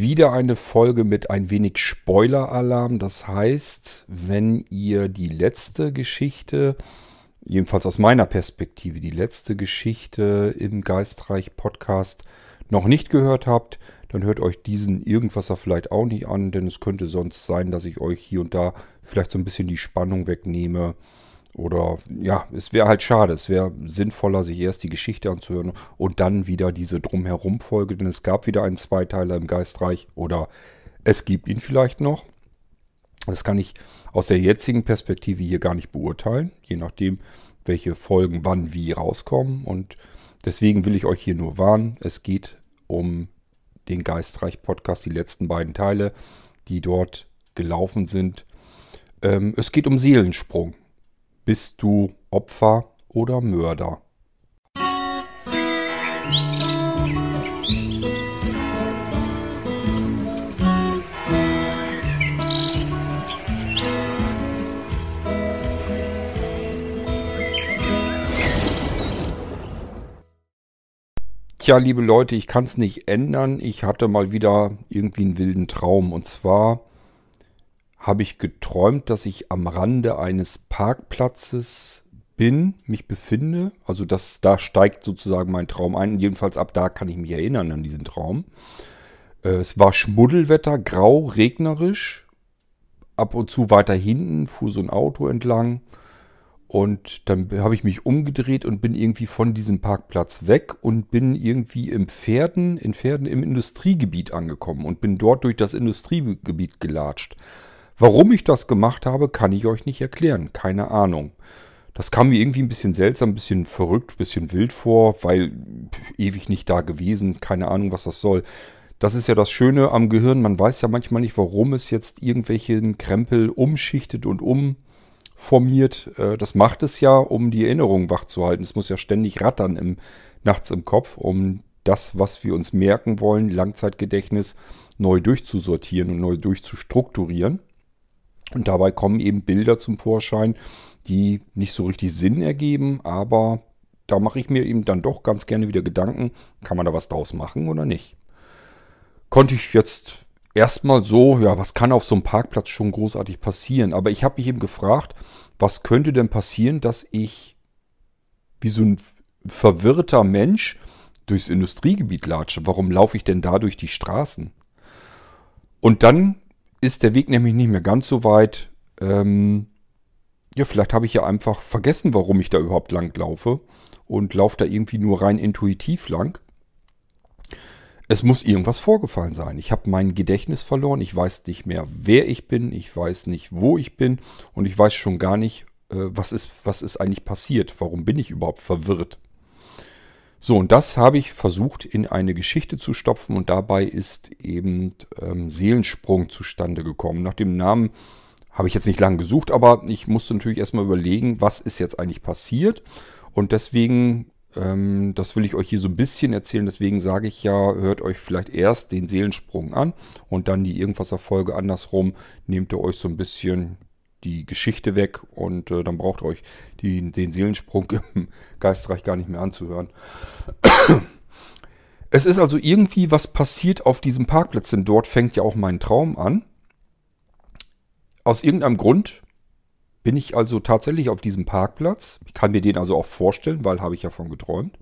wieder eine Folge mit ein wenig Spoiler-Alarm. Das heißt, wenn ihr die letzte Geschichte, jedenfalls aus meiner Perspektive, die letzte Geschichte im Geistreich Podcast noch nicht gehört habt, dann hört euch diesen Irgendwasser vielleicht auch nicht an, denn es könnte sonst sein, dass ich euch hier und da vielleicht so ein bisschen die Spannung wegnehme. Oder ja, es wäre halt schade. Es wäre sinnvoller, sich erst die Geschichte anzuhören und dann wieder diese Drumherum-Folge, denn es gab wieder einen Zweiteiler im Geistreich oder es gibt ihn vielleicht noch. Das kann ich aus der jetzigen Perspektive hier gar nicht beurteilen, je nachdem, welche Folgen wann wie rauskommen. Und deswegen will ich euch hier nur warnen. Es geht um den Geistreich-Podcast, die letzten beiden Teile, die dort gelaufen sind. Ähm, es geht um Seelensprung. Bist du Opfer oder Mörder? Tja, liebe Leute, ich kann es nicht ändern. Ich hatte mal wieder irgendwie einen wilden Traum. Und zwar habe ich geträumt, dass ich am Rande eines Parkplatzes bin, mich befinde. Also das, da steigt sozusagen mein Traum ein. Jedenfalls ab da kann ich mich erinnern an diesen Traum. Äh, es war Schmuddelwetter, grau, regnerisch. Ab und zu weiter hinten fuhr so ein Auto entlang. Und dann habe ich mich umgedreht und bin irgendwie von diesem Parkplatz weg und bin irgendwie im Pferden, in Pferden im Industriegebiet angekommen und bin dort durch das Industriegebiet gelatscht. Warum ich das gemacht habe, kann ich euch nicht erklären. Keine Ahnung. Das kam mir irgendwie ein bisschen seltsam, ein bisschen verrückt, ein bisschen wild vor, weil ewig nicht da gewesen. Keine Ahnung, was das soll. Das ist ja das Schöne am Gehirn. Man weiß ja manchmal nicht, warum es jetzt irgendwelchen Krempel umschichtet und um formiert. Äh, das macht es ja, um die Erinnerung wach zu halten. Es muss ja ständig rattern im, nachts im Kopf, um das, was wir uns merken wollen, Langzeitgedächtnis, neu durchzusortieren und neu durchzustrukturieren. Und dabei kommen eben Bilder zum Vorschein, die nicht so richtig Sinn ergeben, aber da mache ich mir eben dann doch ganz gerne wieder Gedanken, kann man da was draus machen oder nicht. Konnte ich jetzt erstmal so, ja, was kann auf so einem Parkplatz schon großartig passieren? Aber ich habe mich eben gefragt, was könnte denn passieren, dass ich wie so ein verwirrter Mensch durchs Industriegebiet latsche? Warum laufe ich denn da durch die Straßen? Und dann ist der Weg nämlich nicht mehr ganz so weit. Ähm, ja, vielleicht habe ich ja einfach vergessen, warum ich da überhaupt lang laufe und laufe da irgendwie nur rein intuitiv lang. Es muss irgendwas vorgefallen sein. Ich habe mein Gedächtnis verloren. Ich weiß nicht mehr, wer ich bin. Ich weiß nicht, wo ich bin. Und ich weiß schon gar nicht, äh, was, ist, was ist eigentlich passiert. Warum bin ich überhaupt verwirrt? So, und das habe ich versucht in eine Geschichte zu stopfen. Und dabei ist eben ähm, Seelensprung zustande gekommen. Nach dem Namen habe ich jetzt nicht lange gesucht, aber ich musste natürlich erstmal überlegen, was ist jetzt eigentlich passiert. Und deswegen ähm, das will ich euch hier so ein bisschen erzählen. Deswegen sage ich ja, hört euch vielleicht erst den Seelensprung an und dann die Irgendwas-Erfolge andersrum. Nehmt ihr euch so ein bisschen die Geschichte weg und äh, dann braucht ihr euch die, den Seelensprung im Geistreich gar nicht mehr anzuhören. Es ist also irgendwie was passiert auf diesem Parkplatz, denn dort fängt ja auch mein Traum an. Aus irgendeinem Grund bin ich also tatsächlich auf diesem Parkplatz. Ich kann mir den also auch vorstellen, weil habe ich ja von geträumt.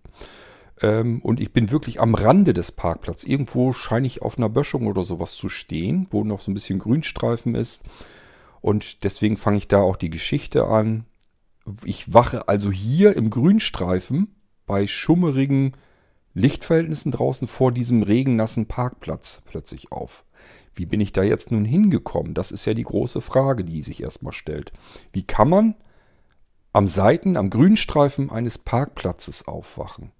Ähm, und ich bin wirklich am Rande des Parkplatzes. Irgendwo scheine ich auf einer Böschung oder sowas zu stehen, wo noch so ein bisschen Grünstreifen ist. Und deswegen fange ich da auch die Geschichte an. Ich wache also hier im Grünstreifen bei schummerigen Lichtverhältnissen draußen vor diesem regennassen Parkplatz plötzlich auf. Wie bin ich da jetzt nun hingekommen? Das ist ja die große Frage, die sich erstmal stellt. Wie kann man am Seiten, am Grünstreifen eines Parkplatzes aufwachen?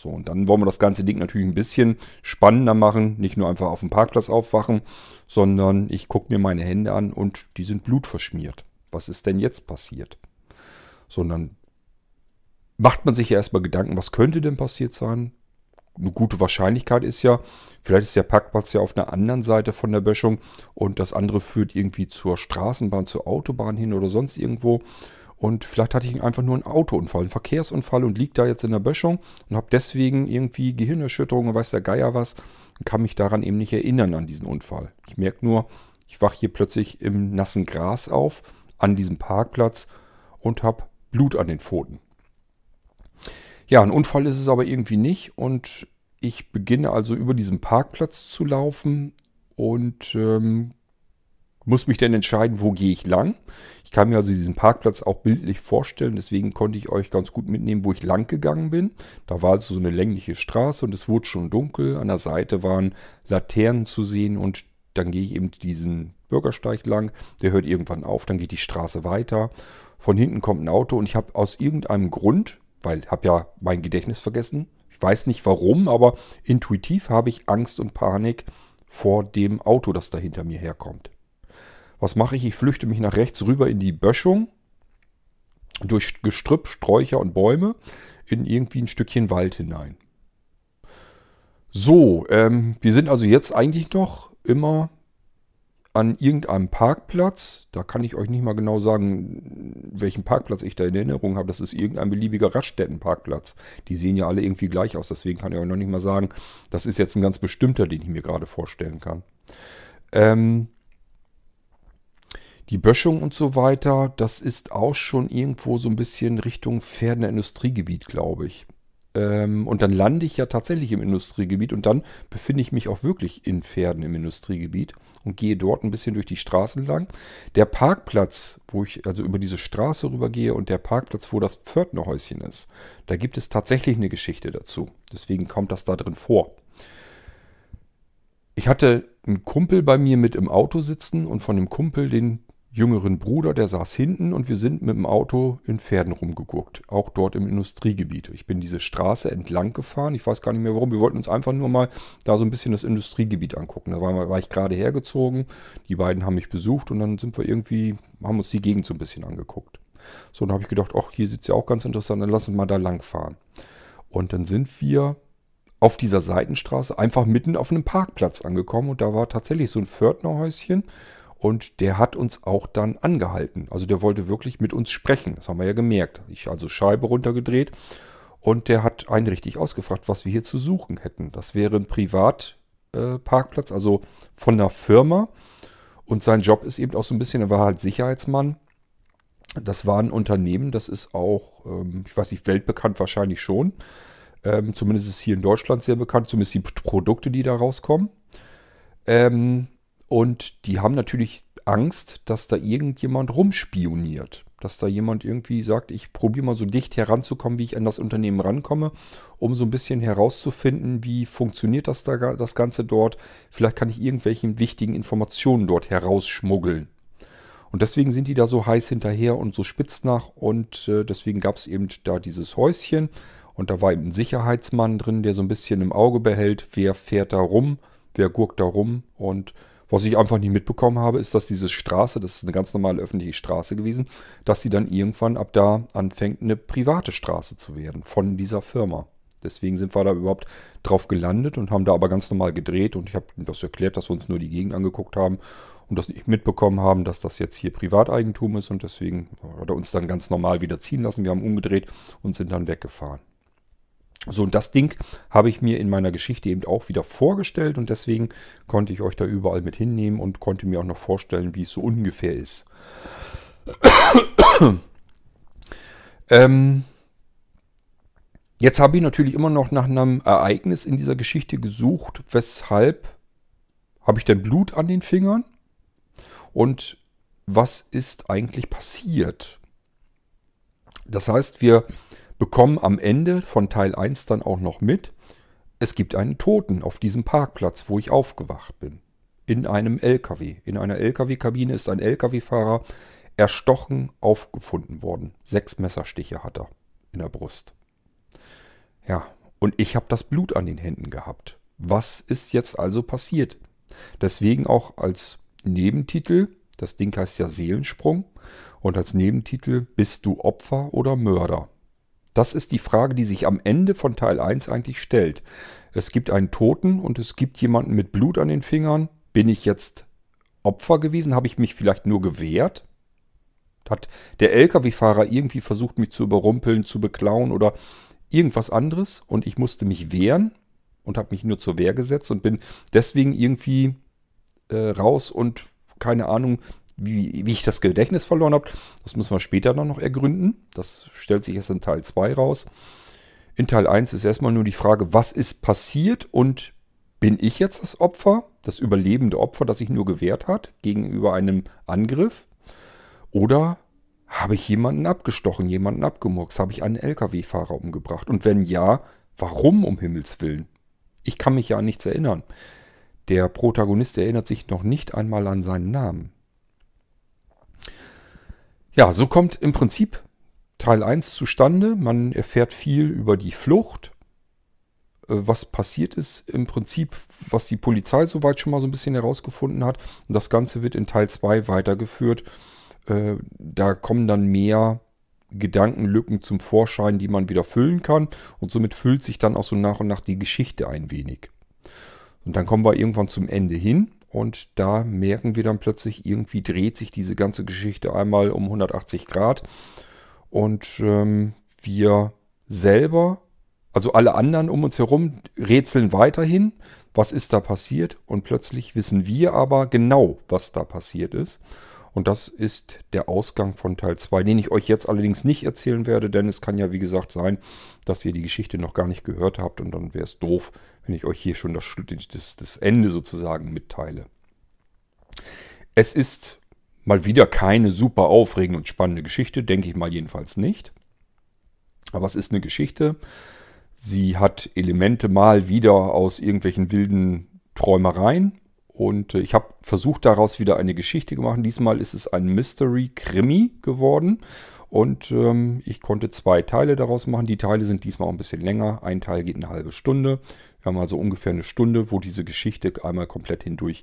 So, und dann wollen wir das ganze Ding natürlich ein bisschen spannender machen. Nicht nur einfach auf dem Parkplatz aufwachen, sondern ich gucke mir meine Hände an und die sind blutverschmiert. Was ist denn jetzt passiert? Sondern macht man sich ja erstmal Gedanken, was könnte denn passiert sein? eine gute Wahrscheinlichkeit ist ja, vielleicht ist der Parkplatz ja auf einer anderen Seite von der Böschung und das andere führt irgendwie zur Straßenbahn, zur Autobahn hin oder sonst irgendwo. Und vielleicht hatte ich einfach nur einen Autounfall, einen Verkehrsunfall und liege da jetzt in der Böschung und habe deswegen irgendwie Gehirnerschütterung und weiß der Geier was und kann mich daran eben nicht erinnern an diesen Unfall. Ich merke nur, ich wache hier plötzlich im nassen Gras auf, an diesem Parkplatz und habe Blut an den Pfoten. Ja, ein Unfall ist es aber irgendwie nicht und ich beginne also über diesen Parkplatz zu laufen und ähm, muss mich dann entscheiden, wo gehe ich lang. Ich kann mir also diesen Parkplatz auch bildlich vorstellen, deswegen konnte ich euch ganz gut mitnehmen, wo ich lang gegangen bin. Da war also so eine längliche Straße und es wurde schon dunkel. An der Seite waren Laternen zu sehen und dann gehe ich eben diesen Bürgersteig lang. Der hört irgendwann auf, dann geht die Straße weiter. Von hinten kommt ein Auto und ich habe aus irgendeinem Grund, weil ich habe ja mein Gedächtnis vergessen, ich weiß nicht warum, aber intuitiv habe ich Angst und Panik vor dem Auto, das da hinter mir herkommt. Was mache ich? Ich flüchte mich nach rechts rüber in die Böschung, durch Gestrüpp, Sträucher und Bäume, in irgendwie ein Stückchen Wald hinein. So, ähm, wir sind also jetzt eigentlich noch immer an irgendeinem Parkplatz. Da kann ich euch nicht mal genau sagen, welchen Parkplatz ich da in Erinnerung habe. Das ist irgendein beliebiger Raststättenparkplatz. Die sehen ja alle irgendwie gleich aus. Deswegen kann ich euch noch nicht mal sagen, das ist jetzt ein ganz bestimmter, den ich mir gerade vorstellen kann. Ähm, die Böschung und so weiter, das ist auch schon irgendwo so ein bisschen Richtung Pferdener Industriegebiet, glaube ich. Ähm, und dann lande ich ja tatsächlich im Industriegebiet und dann befinde ich mich auch wirklich in Pferden im Industriegebiet und gehe dort ein bisschen durch die Straßen lang. Der Parkplatz, wo ich also über diese Straße rübergehe und der Parkplatz, wo das Pförtnerhäuschen ist, da gibt es tatsächlich eine Geschichte dazu. Deswegen kommt das da drin vor. Ich hatte einen Kumpel bei mir mit im Auto sitzen und von dem Kumpel, den jüngeren Bruder, der saß hinten und wir sind mit dem Auto in Pferden rumgeguckt, auch dort im Industriegebiet. Ich bin diese Straße entlang gefahren, ich weiß gar nicht mehr warum, wir wollten uns einfach nur mal da so ein bisschen das Industriegebiet angucken. Da war, war ich gerade hergezogen, die beiden haben mich besucht und dann sind wir irgendwie, haben uns die Gegend so ein bisschen angeguckt. So, dann habe ich gedacht, ach, hier sieht es ja auch ganz interessant, dann lass uns mal da lang fahren. Und dann sind wir auf dieser Seitenstraße einfach mitten auf einem Parkplatz angekommen und da war tatsächlich so ein Pförtnerhäuschen und der hat uns auch dann angehalten. Also der wollte wirklich mit uns sprechen. Das haben wir ja gemerkt. Ich also Scheibe runtergedreht und der hat einen richtig ausgefragt, was wir hier zu suchen hätten. Das wäre ein Privatparkplatz, äh, also von einer Firma. Und sein Job ist eben auch so ein bisschen, er war halt Sicherheitsmann. Das war ein Unternehmen, das ist auch, ähm, ich weiß nicht, weltbekannt wahrscheinlich schon. Ähm, zumindest ist hier in Deutschland sehr bekannt, zumindest die Produkte, die da rauskommen. Ähm, und die haben natürlich Angst, dass da irgendjemand rumspioniert. Dass da jemand irgendwie sagt, ich probiere mal so dicht heranzukommen, wie ich an das Unternehmen rankomme, um so ein bisschen herauszufinden, wie funktioniert das, da, das Ganze dort. Vielleicht kann ich irgendwelche wichtigen Informationen dort herausschmuggeln. Und deswegen sind die da so heiß hinterher und so spitz nach. Und äh, deswegen gab es eben da dieses Häuschen. Und da war eben ein Sicherheitsmann drin, der so ein bisschen im Auge behält, wer fährt da rum, wer guckt da rum. Und was ich einfach nicht mitbekommen habe, ist, dass diese Straße, das ist eine ganz normale öffentliche Straße gewesen, dass sie dann irgendwann ab da anfängt, eine private Straße zu werden von dieser Firma. Deswegen sind wir da überhaupt drauf gelandet und haben da aber ganz normal gedreht und ich habe das erklärt, dass wir uns nur die Gegend angeguckt haben und das nicht mitbekommen haben, dass das jetzt hier Privateigentum ist und deswegen hat er uns dann ganz normal wieder ziehen lassen. Wir haben umgedreht und sind dann weggefahren. So, und das Ding habe ich mir in meiner Geschichte eben auch wieder vorgestellt und deswegen konnte ich euch da überall mit hinnehmen und konnte mir auch noch vorstellen, wie es so ungefähr ist. ähm, jetzt habe ich natürlich immer noch nach einem Ereignis in dieser Geschichte gesucht, weshalb habe ich denn Blut an den Fingern und was ist eigentlich passiert? Das heißt, wir bekommen am Ende von Teil 1 dann auch noch mit, es gibt einen Toten auf diesem Parkplatz, wo ich aufgewacht bin. In einem LKW. In einer LKW-Kabine ist ein LKW-Fahrer erstochen aufgefunden worden. Sechs Messerstiche hat er in der Brust. Ja, und ich habe das Blut an den Händen gehabt. Was ist jetzt also passiert? Deswegen auch als Nebentitel, das Ding heißt ja Seelensprung, und als Nebentitel bist du Opfer oder Mörder? Das ist die Frage, die sich am Ende von Teil 1 eigentlich stellt. Es gibt einen Toten und es gibt jemanden mit Blut an den Fingern. Bin ich jetzt Opfer gewesen? Habe ich mich vielleicht nur gewehrt? Hat der Lkw-Fahrer irgendwie versucht, mich zu überrumpeln, zu beklauen oder irgendwas anderes und ich musste mich wehren und habe mich nur zur Wehr gesetzt und bin deswegen irgendwie äh, raus und keine Ahnung, wie, wie ich das Gedächtnis verloren habe. Das müssen wir später dann noch ergründen. Das stellt sich erst in Teil 2 raus. In Teil 1 ist erstmal nur die Frage, was ist passiert und bin ich jetzt das Opfer, das überlebende Opfer, das sich nur gewehrt hat gegenüber einem Angriff? Oder habe ich jemanden abgestochen, jemanden abgemurkst? Habe ich einen Lkw-Fahrer umgebracht? Und wenn ja, warum um Himmels willen? Ich kann mich ja an nichts erinnern. Der Protagonist erinnert sich noch nicht einmal an seinen Namen. Ja, so kommt im Prinzip Teil 1 zustande. Man erfährt viel über die Flucht, äh, was passiert ist, im Prinzip, was die Polizei soweit schon mal so ein bisschen herausgefunden hat. Und das Ganze wird in Teil 2 weitergeführt. Äh, da kommen dann mehr Gedankenlücken zum Vorschein, die man wieder füllen kann. Und somit füllt sich dann auch so nach und nach die Geschichte ein wenig. Und dann kommen wir irgendwann zum Ende hin. Und da merken wir dann plötzlich, irgendwie dreht sich diese ganze Geschichte einmal um 180 Grad. Und ähm, wir selber, also alle anderen um uns herum, rätseln weiterhin, was ist da passiert. Und plötzlich wissen wir aber genau, was da passiert ist. Und das ist der Ausgang von Teil 2, den ich euch jetzt allerdings nicht erzählen werde, denn es kann ja wie gesagt sein, dass ihr die Geschichte noch gar nicht gehört habt und dann wäre es doof, wenn ich euch hier schon das, das, das Ende sozusagen mitteile. Es ist mal wieder keine super aufregende und spannende Geschichte, denke ich mal jedenfalls nicht. Aber es ist eine Geschichte. Sie hat Elemente mal wieder aus irgendwelchen wilden Träumereien und äh, ich habe versucht, daraus wieder eine Geschichte zu machen. Diesmal ist es ein Mystery-Krimi geworden. Und ähm, ich konnte zwei Teile daraus machen. Die Teile sind diesmal auch ein bisschen länger. Ein Teil geht eine halbe Stunde. Wir haben also ungefähr eine Stunde, wo diese Geschichte einmal komplett hindurch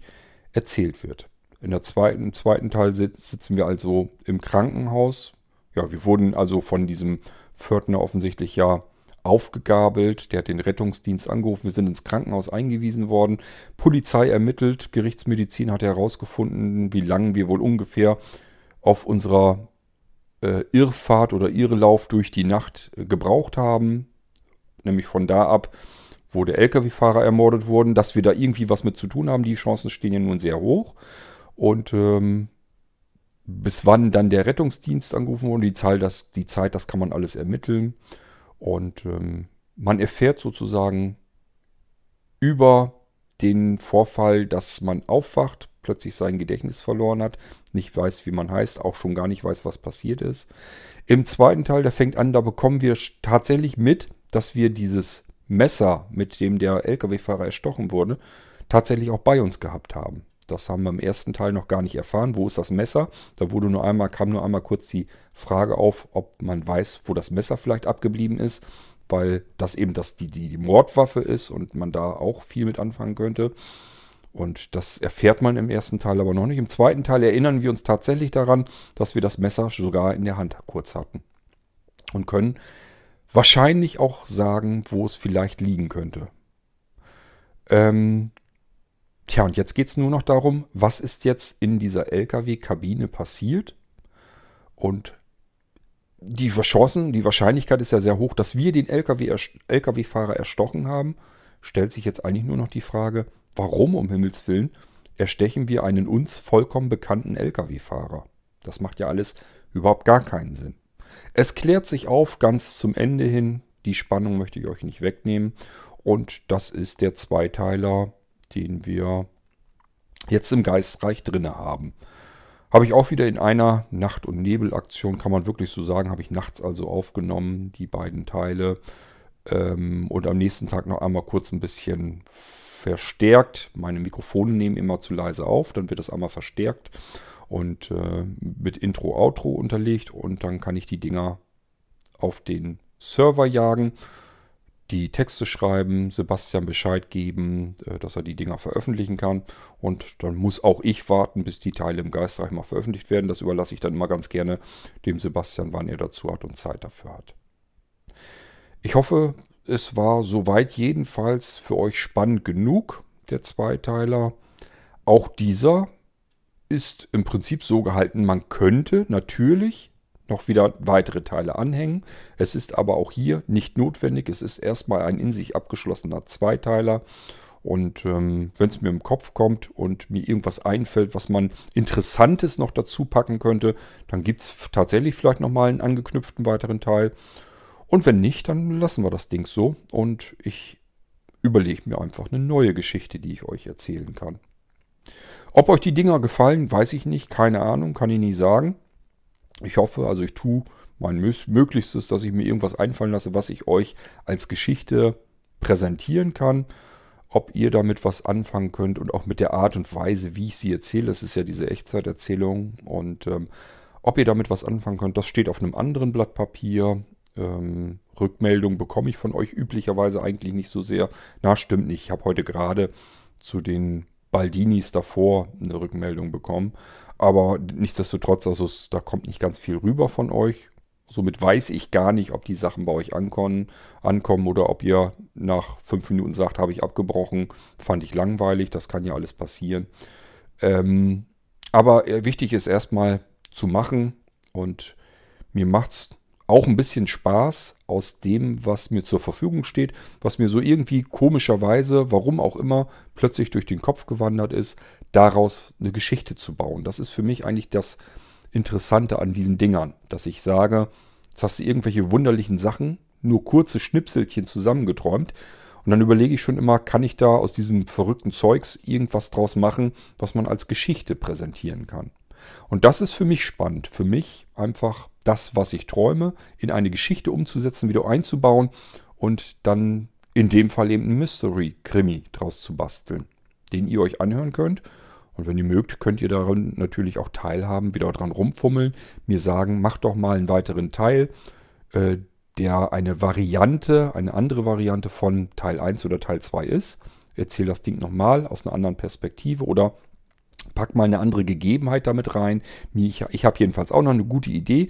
erzählt wird. In der zweiten, Im zweiten Teil sitzen wir also im Krankenhaus. Ja, wir wurden also von diesem Pförtner offensichtlich ja aufgegabelt, der hat den Rettungsdienst angerufen, wir sind ins Krankenhaus eingewiesen worden, Polizei ermittelt, Gerichtsmedizin hat herausgefunden, wie lange wir wohl ungefähr auf unserer äh, Irrfahrt oder Irrelauf durch die Nacht äh, gebraucht haben, nämlich von da ab, wo der Lkw-Fahrer ermordet wurde, dass wir da irgendwie was mit zu tun haben, die Chancen stehen ja nun sehr hoch. Und ähm, bis wann dann der Rettungsdienst angerufen wurde, die, Zahl, das, die Zeit, das kann man alles ermitteln. Und ähm, man erfährt sozusagen über den Vorfall, dass man aufwacht, plötzlich sein Gedächtnis verloren hat, nicht weiß, wie man heißt, auch schon gar nicht weiß, was passiert ist. Im zweiten Teil, der fängt an, da bekommen wir tatsächlich mit, dass wir dieses Messer, mit dem der Lkw-Fahrer erstochen wurde, tatsächlich auch bei uns gehabt haben. Das haben wir im ersten Teil noch gar nicht erfahren. Wo ist das Messer? Da wurde nur einmal, kam nur einmal kurz die Frage auf, ob man weiß, wo das Messer vielleicht abgeblieben ist, weil das eben das, die, die, die Mordwaffe ist und man da auch viel mit anfangen könnte. Und das erfährt man im ersten Teil aber noch nicht. Im zweiten Teil erinnern wir uns tatsächlich daran, dass wir das Messer sogar in der Hand kurz hatten. Und können wahrscheinlich auch sagen, wo es vielleicht liegen könnte. Ähm, Tja, und jetzt geht es nur noch darum, was ist jetzt in dieser LKW-Kabine passiert? Und die Chancen, die Wahrscheinlichkeit ist ja sehr hoch, dass wir den LKW-Fahrer erstochen haben. Stellt sich jetzt eigentlich nur noch die Frage, warum um Himmels Willen erstechen wir einen uns vollkommen bekannten LKW-Fahrer? Das macht ja alles überhaupt gar keinen Sinn. Es klärt sich auf ganz zum Ende hin. Die Spannung möchte ich euch nicht wegnehmen. Und das ist der Zweiteiler den wir jetzt im Geistreich drinne haben. Habe ich auch wieder in einer Nacht- und Nebelaktion, kann man wirklich so sagen, habe ich nachts also aufgenommen, die beiden Teile. Ähm, und am nächsten Tag noch einmal kurz ein bisschen verstärkt. Meine Mikrofone nehmen immer zu leise auf, dann wird das einmal verstärkt und äh, mit Intro, Outro unterlegt und dann kann ich die Dinger auf den Server jagen die Texte schreiben, Sebastian Bescheid geben, äh, dass er die Dinger veröffentlichen kann. Und dann muss auch ich warten, bis die Teile im Geistreich mal veröffentlicht werden. Das überlasse ich dann immer ganz gerne dem Sebastian, wann er dazu hat und Zeit dafür hat. Ich hoffe, es war soweit jedenfalls für euch spannend genug, der Zweiteiler. Auch dieser ist im Prinzip so gehalten, man könnte natürlich noch wieder weitere Teile anhängen. Es ist aber auch hier nicht notwendig. Es ist erstmal ein in sich abgeschlossener Zweiteiler. Und ähm, wenn es mir im Kopf kommt und mir irgendwas einfällt, was man Interessantes noch dazu packen könnte, dann gibt es tatsächlich vielleicht nochmal einen angeknüpften weiteren Teil. Und wenn nicht, dann lassen wir das Ding so. Und ich überlege mir einfach eine neue Geschichte, die ich euch erzählen kann. Ob euch die Dinger gefallen, weiß ich nicht. Keine Ahnung, kann ich nie sagen. Ich hoffe, also ich tue mein Möglichstes, dass ich mir irgendwas einfallen lasse, was ich euch als Geschichte präsentieren kann ob ihr damit was anfangen könnt und auch mit der Art und Weise, wie ich sie erzähle. Das ist ja diese Echtzeiterzählung. Und ähm, ob ihr damit was anfangen könnt, das steht auf einem anderen Blatt Papier. Ähm, Rückmeldung bekomme ich von euch üblicherweise eigentlich nicht so sehr. Na, stimmt nicht. Ich habe heute gerade zu den Baldinis davor eine Rückmeldung bekommen. Aber nichtsdestotrotz, also da kommt nicht ganz viel rüber von euch. Somit weiß ich gar nicht, ob die Sachen bei euch ankommen, ankommen oder ob ihr nach fünf Minuten sagt, habe ich abgebrochen, fand ich langweilig, das kann ja alles passieren. Ähm, aber äh, wichtig ist erstmal zu machen und mir macht es auch ein bisschen Spaß aus dem, was mir zur Verfügung steht, was mir so irgendwie komischerweise, warum auch immer, plötzlich durch den Kopf gewandert ist, daraus eine Geschichte zu bauen. Das ist für mich eigentlich das Interessante an diesen Dingern, dass ich sage, jetzt hast du irgendwelche wunderlichen Sachen, nur kurze Schnipselchen zusammengeträumt. Und dann überlege ich schon immer, kann ich da aus diesem verrückten Zeugs irgendwas draus machen, was man als Geschichte präsentieren kann. Und das ist für mich spannend. Für mich einfach das, was ich träume, in eine Geschichte umzusetzen, wieder einzubauen und dann in dem Fall eben ein Mystery-Krimi draus zu basteln, den ihr euch anhören könnt und wenn ihr mögt, könnt ihr daran natürlich auch teilhaben, wieder dran rumfummeln, mir sagen, macht doch mal einen weiteren Teil, äh, der eine Variante, eine andere Variante von Teil 1 oder Teil 2 ist. Erzähl das Ding nochmal aus einer anderen Perspektive oder pack mal eine andere Gegebenheit damit rein. Ich, ich habe jedenfalls auch noch eine gute Idee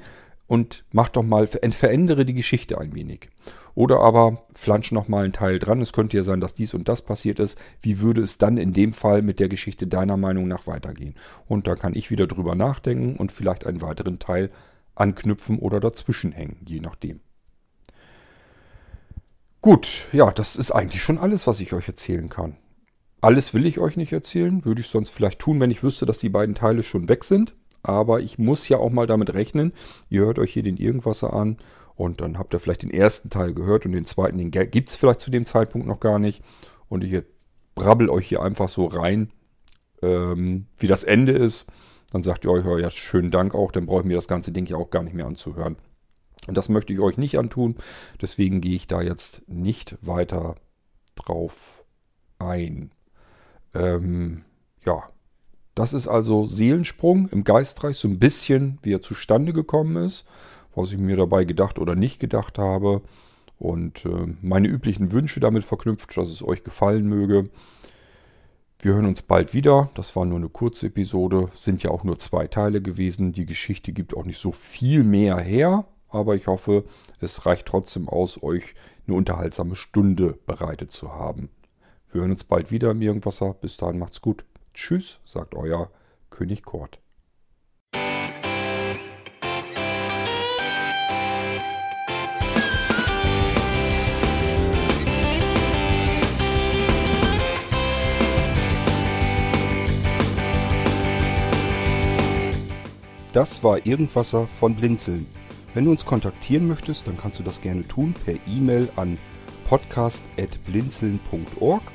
und mach doch mal, verändere die Geschichte ein wenig. Oder aber flansch noch mal einen Teil dran. Es könnte ja sein, dass dies und das passiert ist. Wie würde es dann in dem Fall mit der Geschichte deiner Meinung nach weitergehen? Und da kann ich wieder drüber nachdenken und vielleicht einen weiteren Teil anknüpfen oder dazwischen hängen, je nachdem. Gut, ja, das ist eigentlich schon alles, was ich euch erzählen kann. Alles will ich euch nicht erzählen, würde ich sonst vielleicht tun, wenn ich wüsste, dass die beiden Teile schon weg sind. Aber ich muss ja auch mal damit rechnen. Ihr hört euch hier den Irgendwasser an und dann habt ihr vielleicht den ersten Teil gehört und den zweiten, den gibt es vielleicht zu dem Zeitpunkt noch gar nicht. Und ich brabbel euch hier einfach so rein, ähm, wie das Ende ist. Dann sagt ihr euch, oh ja, schönen Dank auch, dann brauche ich mir das ganze Ding ja auch gar nicht mehr anzuhören. Und das möchte ich euch nicht antun. Deswegen gehe ich da jetzt nicht weiter drauf ein. Ähm, ja, das ist also Seelensprung im Geistreich, so ein bisschen, wie er zustande gekommen ist was ich mir dabei gedacht oder nicht gedacht habe. Und äh, meine üblichen Wünsche damit verknüpft, dass es euch gefallen möge. Wir hören uns bald wieder. Das war nur eine kurze Episode. Sind ja auch nur zwei Teile gewesen. Die Geschichte gibt auch nicht so viel mehr her. Aber ich hoffe, es reicht trotzdem aus, euch eine unterhaltsame Stunde bereitet zu haben. Wir hören uns bald wieder im Irgendwasser. Bis dahin macht's gut. Tschüss, sagt euer König Kort. Das war Irgendwasser von Blinzeln. Wenn du uns kontaktieren möchtest, dann kannst du das gerne tun per E-Mail an podcast.blinzeln.org